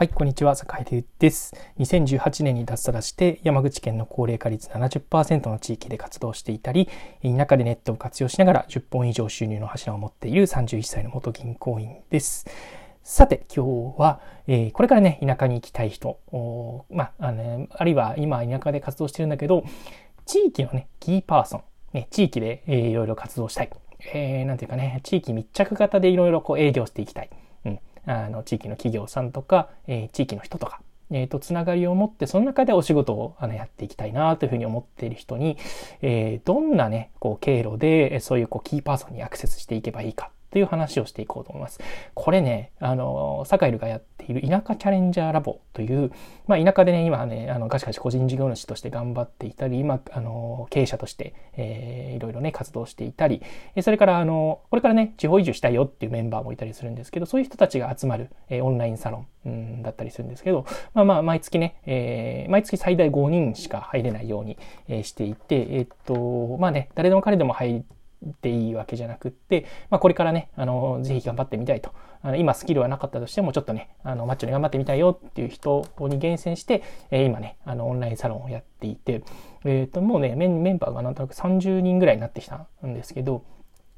はい、こんにちは、坂井です。2018年に脱サラして山口県の高齢化率70%の地域で活動していたり、田舎でネットを活用しながら10本以上収入の柱を持っている31歳の元銀行員です。さて、今日は、えー、これからね、田舎に行きたい人、まあ、の、あるいは今田舎で活動してるんだけど、地域のね、キーパーソン、ね、地域で、えー、いろいろ活動したい。えー、なんていうかね、地域密着型でいろいろこう営業していきたい。あの地域の企業さんとか、えー、地域の人とか、えー、とつながりを持ってその中でお仕事をあのやっていきたいなというふうに思っている人に、えー、どんなねこう経路でそういうこうキーパーソンにアクセスしていけばいいかという話をしていこうと思います。これね、あの、サカイルがやっいる田舎チャレンジャーラボという、まあ田舎でね、今ね、あの、ガシガシ個人事業主として頑張っていたり、今、あの、経営者として、えー、いろいろね、活動していたり、それから、あの、これからね、地方移住したいよっていうメンバーもいたりするんですけど、そういう人たちが集まる、えー、オンラインサロン、うん、だったりするんですけど、まあまあ、毎月ね、えー、毎月最大5人しか入れないように、えー、していて、えー、っと、まあね、誰でも彼でも入ってでいいわけじゃなくって、まあ、これからね、あの、ぜひ頑張ってみたいと。あの今スキルはなかったとしても、ちょっとね、あの、マッチョに頑張ってみたいよっていう人に厳選して、えー、今ね、あの、オンラインサロンをやっていて、えっ、ー、と、もうねメ、メンバーがなんとなく30人ぐらいになってきたんですけど、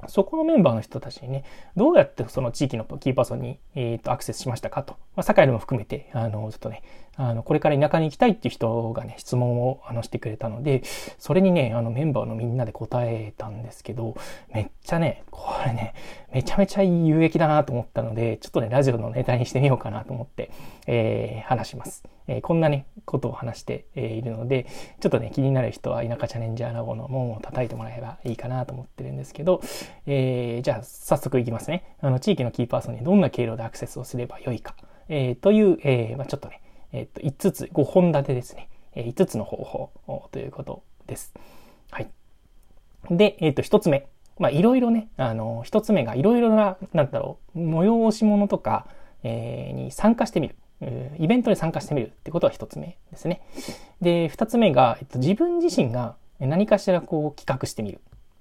そこのメンバーの人たちにね、どうやってその地域のキーパーソンに、えーと、アクセスしましたかと。まあ、堺でも含めて、あの、ちょっとね、あの、これから田舎に行きたいっていう人がね、質問をあのしてくれたので、それにね、あの、メンバーのみんなで答えたんですけど、めっちゃね、これね、めちゃめちゃ有益だなと思ったので、ちょっとね、ラジオのネタにしてみようかなと思って、えー、話します。えー、こんなね、ことを話しているので、ちょっとね、気になる人は田舎チャレンジャーラボの門を叩いてもらえばいいかなと思ってるんですけど、えー、じゃあ早速いきますね。あの、地域のキーパーソンにどんな経路でアクセスをすればよいか、えー、という、えー、まあ、ちょっとね、えっ、と、5つ、5本立てですね。え5つの方法ということです。はい。で、えっ、と、1つ目。まあ、いろいろね、あの、一つ目がいろいろな、なんだろう、催し物とか、えー、に参加してみる。イベントに参加してみるってことは一つ目ですね。で、二つ目が、えっと、自分自身が何かしらこう企画してみ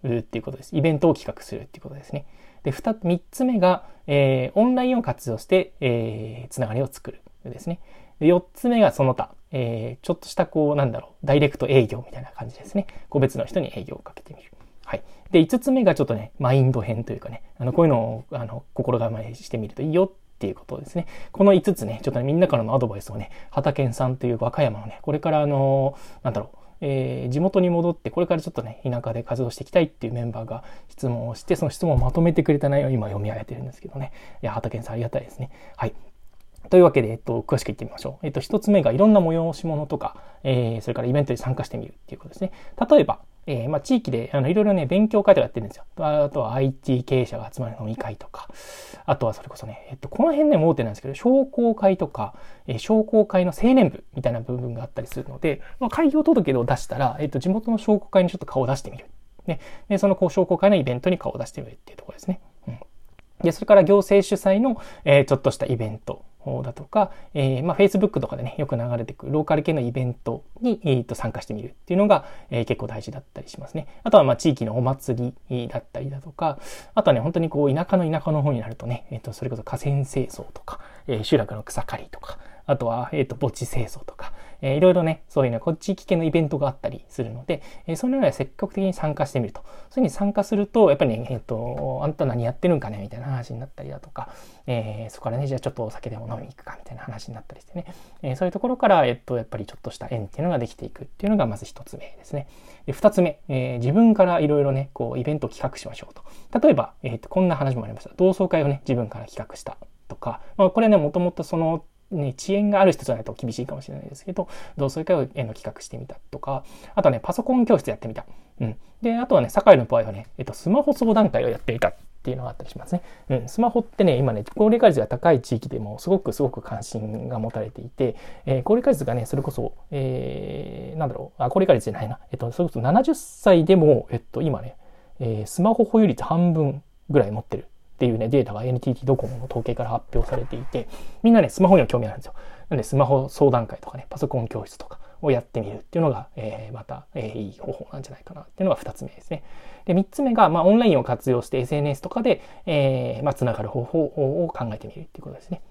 るっていうことです。イベントを企画するっていうことですね。で、二、三つ目が、えー、オンラインを活用して、えー、つながりを作るですね。で、四つ目がその他、えー、ちょっとしたこう、なんだろう、ダイレクト営業みたいな感じですね。個別の人に営業をかけてみる。はい。で、五つ目がちょっとね、マインド編というかね、あの、こういうのを、あの、心構えしてみるといいよっていうことですね。この5つね、ちょっとね、みんなからのアドバイスをね、畑健さんという和歌山のね、これからあの、なんだろう、えー、地元に戻ってこれからちょっとね田舎で活動していきたいっていうメンバーが質問をしてその質問をまとめてくれた内容を今読み上げてるんですけどねいや畑健さんありがたいですねはいというわけで、えっと、詳しく言ってみましょう。えっと、一つ目がいろんな催し物とか、えー、それからイベントに参加してみるっていうことですね。例えば、えー、まあ、地域で、あの、いろいろね、勉強会とかやってるんですよ。あとは IT 経営者が集まる飲み会とか、あとはそれこそね、えっと、この辺ね、盲点なんですけど、商工会とか、えー、商工会の青年部みたいな部分があったりするので、まあ、開業届を出したら、えっと、地元の商工会にちょっと顔を出してみる。ね。で、そのこう商工会のイベントに顔を出してみるっていうところですね。で、それから行政主催の、えー、ちょっとしたイベント。だとか、えー、まあ、Facebook とかでね、よく流れてくるローカル系のイベントに、えー、と参加してみるっていうのが、えー、結構大事だったりしますね。あとは、ま、地域のお祭りだったりだとか、あとはね、本当にこう、田舎の田舎の方になるとね、えっ、ー、と、それこそ河川清掃とか、え、集落の草刈りとか、あとは、えっ、と、墓地清掃とか、えー、いろいろね、そういうね、こっち地域系のイベントがあったりするので、えー、そのような積極的に参加してみると。そういうふうに参加すると、やっぱりね、えっ、ー、と、あんた何やってるんかねみたいな話になったりだとか、えー、そこからね、じゃあちょっとお酒でも飲みに行くかみたいな話になったりしてね、えー、そういうところから、えっと、やっぱりちょっとした縁っていうのができていくっていうのがまず一つ目ですね。で、二つ目、えー、自分からいろいろね、こう、イベントを企画しましょうと。例えば、えっ、と、こんな話もありました。同窓会をね、自分から企画したとか、まあ、これね、もともとそのね、遅延がある人じゃないと厳しいかもしれないですけど、同窓会を企画してみたとか、あとはね、パソコン教室やってみた。うん。で、あとはね、堺の場合はね、えっと、スマホ相談会をやってみたっていうのがあったりしますね。うん。スマホってね、今ね、高齢化率が高い地域でもすごくすごく関心が持たれていて、えー、高齢化率がね、それこそ、えー、なんだろう、あ、高齢化率じゃないな。えっと、それこそ70歳でも、えっと、今ね、えー、スマホ保有率半分ぐらい持ってるっていうね、データが NTT ドコモの統計から発表されていて、みんなね、スマホには興味あるんですよ。なんで、スマホ相談会とかね、パソコン教室とかをやってみるっていうのが、えー、また、えー、いい方法なんじゃないかなっていうのが二つ目ですね。で、三つ目が、まあ、オンラインを活用して SNS とかで、えー、まあ、つながる方法を考えてみるっていうことですね。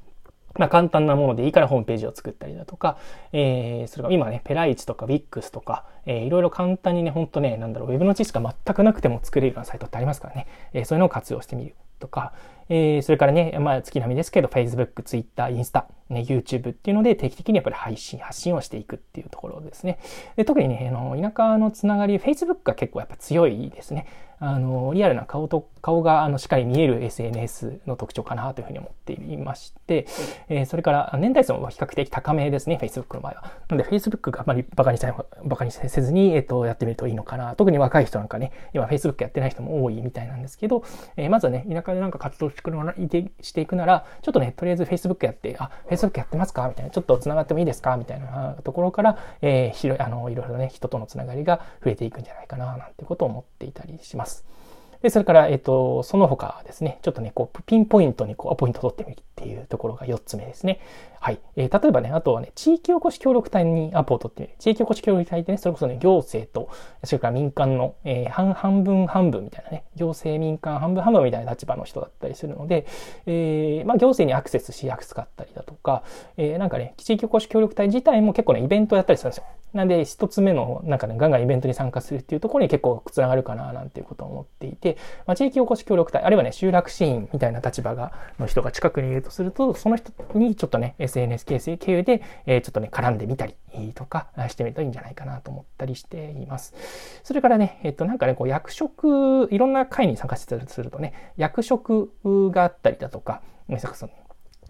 まあ、簡単なものでいいからホームページを作ったりだとか、えー、それから今ね、ペライチとか WIX とか、えー、いろいろ簡単にね、ほんとね、なんだろう、ウェブの知識が全くなくても作れるようなサイトってありますからね、えー、そういうのを活用してみるとか、えー、それからね、まあ、月並みですけど、Facebook、Twitter、インスタ、ね、YouTube っていうので定期的にやっぱり配信、発信をしていくっていうところですね。で特にね、あの、田舎のつながり、Facebook が結構やっぱ強いですね。あの、リアルな顔と、顔があのしっかり見える SNS の特徴かなというふうに思っていまして、えー、それから年代層は比較的高めですね、Facebook の場合は。なので Facebook があまりバカにさバカにせずに、えっ、ー、と、やってみるといいのかな。特に若い人なんかね、今 Facebook やってない人も多いみたいなんですけど、えー、まずはね、田舎でなんか活動していくなら、ちょっとね、とりあえず Facebook やって、あ、Facebook やってますか？みたいな、ちょっと繋がってもいいですか？みたいなところから、えー、広い、あの、いろいろね、人とのつながりが増えていくんじゃないかな、なんてことを思っていたりします。で、それから、えっ、と、その他ですね、ちょっとね、こう、ピンポイントにこう、アポイント取ってみるっていうところが4つ目ですね。はい。えー、例えばね、あとはね、地域おこし協力隊にアポを取ってみる。地域おこし協力隊ってね、それこそね、行政と、それから民間の、えー、半半分半分みたいなね、行政民間半分半分みたいな立場の人だったりするので、えー、まあ、行政にアクセスしやすかったりだとか、えー、なんかね、地域おこし協力隊自体も結構ね、イベントをやったりするんですよ。なんで、一つ目の、なんかね、ガンガンイベントに参加するっていうところに結構つながるかな、なんていうことを思っていて、まあ、地域おこし協力隊、あるいはね、集落支援みたいな立場が、の人が近くにいるとすると、その人にちょっとね、SNS 形成経由で、えー、ちょっとね、絡んでみたりとかしてみるといいんじゃないかなと思ったりしています。それからね、えっと、なんかね、こう、役職、いろんな会に参加してするとね、役職があったりだとか、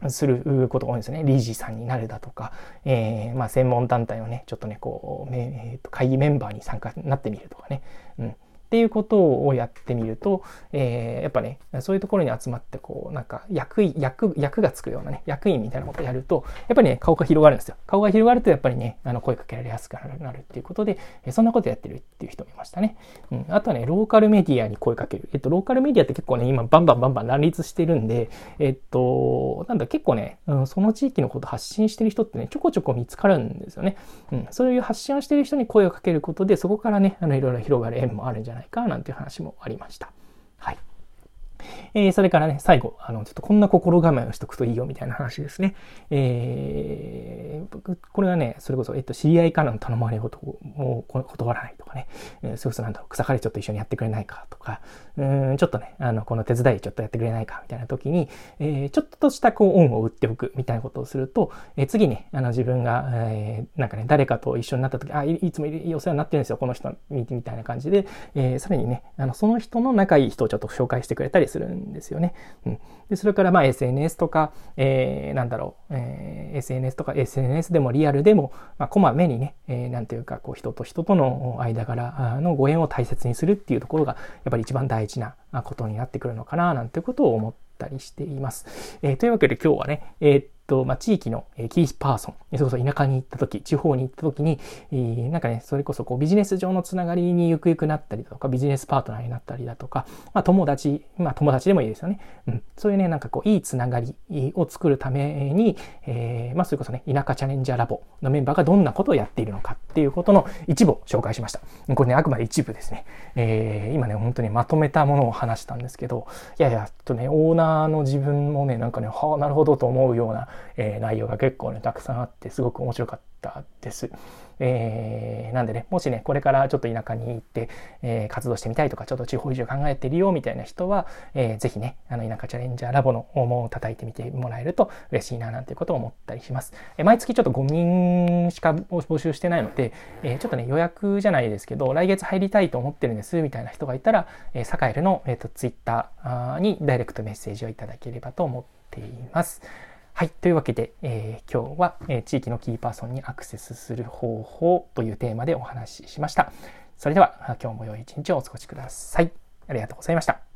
することが多いんですね。理事さんになるだとか、えー、まあ、専門団体のね、ちょっとね、こう、えー、会議メンバーに参加になってみるとかね。うん。っていうことをやってみると、えー、やっぱね、そういうところに集まって、こう、なんか、役員、役、役がつくようなね、役員みたいなことをやると、やっぱりね、顔が広がるんですよ。顔が広がると、やっぱりね、あの、声かけられやすくなるっていうことで、えそんなことやってるっていう人もいましたね。うん。あとはね、ローカルメディアに声かける。えっと、ローカルメディアって結構ね、今、バンバンバンバン乱立してるんで、えっと、なんだ、結構ね、うん、その地域のこと発信してる人ってね、ちょこちょこ見つかるんですよね。うん。そういう発信をしてる人に声をかけることで、そこからね、あの、いろいろ広がる縁もあるんじゃないか、なんていう話もありました。はい。えー、それからね、最後、あの、ちょっとこんな心構えをしとくといいよみたいな話ですね。えー、これはね、それこそ、えっと、知り合いからの頼まれ事を断らないとかね、えー、それこそなんだろう、草刈りちょっと一緒にやってくれないかとか、うん、ちょっとね、あの、この手伝いちょっとやってくれないかみたいな時に、えー、ちょっとしたこう、恩を売っておくみたいなことをすると、えー、次ね、あの、自分が、えー、なんかね、誰かと一緒になった時、あ、いいつもお世話になってるんですよ、この人、みたいな感じで、えー、さらにね、あの、その人の仲いい人をちょっと紹介してくれたりするんですよね。うん、でそれからまあ SNS とか、えー、なんだろう、えー、SNS とか SNS でもリアルでも、まあ、こまめにね、えー、なんていうかこう人と人との間柄のご縁を大切にするっていうところがやっぱり一番大事なことになってくるのかななんてことを思ったりしています。えー、というわけで今日はね、えーと、まあ、地域のキーパーソン、それこそ田舎に行った時、地方に行った時に、なんかね、それこそこうビジネス上のつながりにゆくゆくなったりだとか、ビジネスパートナーになったりだとか、まあ、友達、まあ、友達でもいいですよね。うん。そういうね、なんかこう、いいつながりを作るために、えー、まあ、それこそね、田舎チャレンジャーラボのメンバーがどんなことをやっているのかっていうことの一部を紹介しました。これね、あくまで一部ですね。えー、今ね、本当にまとめたものを話したんですけど、いやいや、とね、オーナーの自分もね、なんかね、はあ、なるほどと思うような、えー、内容が結構ね、たくさんあって、すごく面白かったたです。えー、なんでね、もしね、これからちょっと田舎に行って、えー、活動してみたいとか、ちょっと地方移住考えてるよみたいな人は、えー、ぜひね、あの、田舎チャレンジャーラボの門を叩いてみてもらえると嬉しいな、なんていうことを思ったりします。えー、毎月ちょっと5人しか募集してないので、えー、ちょっとね、予約じゃないですけど、来月入りたいと思ってるんです、みたいな人がいたら、えー、サカエルの、えっ、ー、と、ツイッターにダイレクトメッセージをいただければと思っています。はい。というわけで、えー、今日は、えー、地域のキーパーソンにアクセスする方法というテーマでお話ししました。それでは、今日も良い一日をお過ごしください。ありがとうございました。